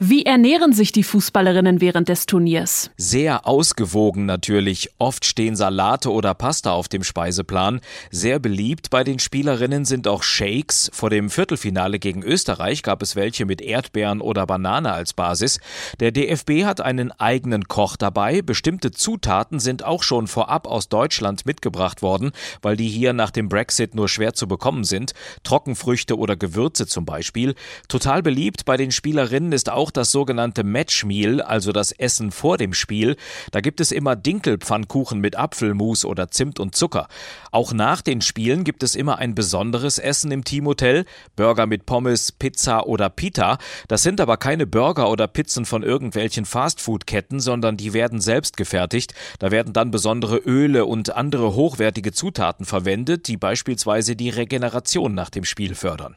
Wie ernähren sich die Fußballerinnen während des Turniers? Sehr ausgewogen natürlich. Oft stehen Salate oder Pasta auf dem Speiseplan. Sehr beliebt bei den Spielerinnen sind auch Shakes. Vor dem Viertelfinale gegen Österreich gab es welche mit Erdbeeren oder Banane als Basis. Der DFB hat einen eigenen Koch dabei. Bestimmte Zutaten sind auch schon vorab aus Deutschland mitgebracht worden, weil die hier nach dem Brexit nur schwer zu bekommen sind. Trockenfrüchte oder Gewürze zum Beispiel. Total beliebt bei den Spielerinnen ist auch auch das sogenannte Matchmeal, also das Essen vor dem Spiel. Da gibt es immer Dinkelpfannkuchen mit Apfelmus oder Zimt und Zucker. Auch nach den Spielen gibt es immer ein besonderes Essen im Teamhotel. Burger mit Pommes, Pizza oder Pita. Das sind aber keine Burger oder Pizzen von irgendwelchen Fastfood-Ketten, sondern die werden selbst gefertigt. Da werden dann besondere Öle und andere hochwertige Zutaten verwendet, die beispielsweise die Regeneration nach dem Spiel fördern.